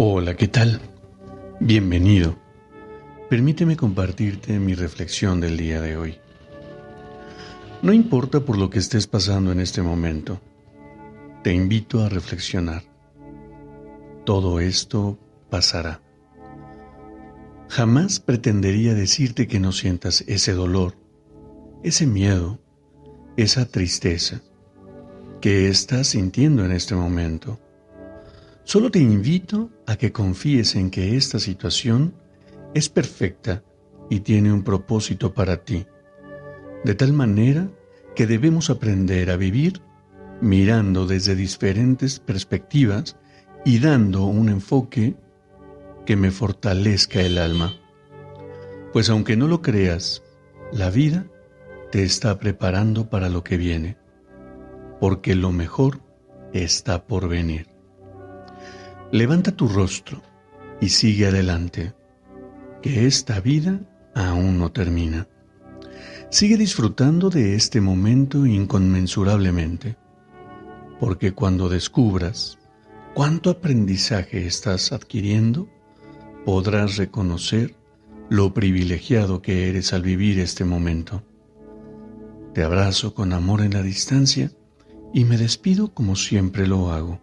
Hola, ¿qué tal? Bienvenido. Permíteme compartirte mi reflexión del día de hoy. No importa por lo que estés pasando en este momento, te invito a reflexionar. Todo esto pasará. Jamás pretendería decirte que no sientas ese dolor, ese miedo, esa tristeza que estás sintiendo en este momento Solo te invito a que confíes en que esta situación es perfecta y tiene un propósito para ti, de tal manera que debemos aprender a vivir mirando desde diferentes perspectivas y dando un enfoque que me fortalezca el alma. Pues aunque no lo creas, la vida te está preparando para lo que viene, porque lo mejor está por venir. Levanta tu rostro y sigue adelante, que esta vida aún no termina. Sigue disfrutando de este momento inconmensurablemente, porque cuando descubras cuánto aprendizaje estás adquiriendo, podrás reconocer lo privilegiado que eres al vivir este momento. Te abrazo con amor en la distancia y me despido como siempre lo hago